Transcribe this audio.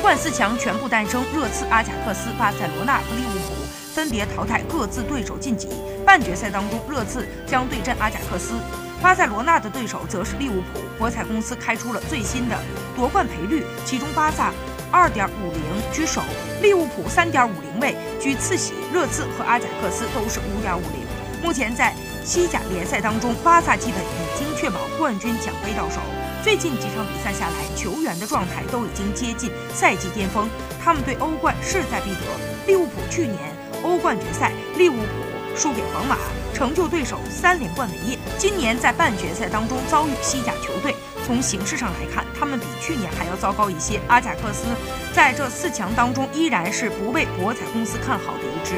冠四强全部诞生，热刺、阿贾克斯、巴塞罗那和利物浦分别淘汰各自对手晋级。半决赛当中，热刺将对阵阿贾克斯，巴塞罗那的对手则是利物浦。博彩公司开出了最新的夺冠赔率，其中巴萨二点五零居首，利物浦三点五零位居次席，热刺和阿贾克斯都是五点五零。目前在西甲联赛当中，巴萨基本已经冠军奖杯到手。最近几场比赛下来，球员的状态都已经接近赛季巅峰，他们对欧冠势在必得。利物浦去年欧冠决赛，利物浦输给皇马，成就对手三连冠伟业。今年在半决赛当中遭遇西甲球队，从形势上来看，他们比去年还要糟糕一些。阿贾克斯在这四强当中依然是不被博彩公司看好的一支。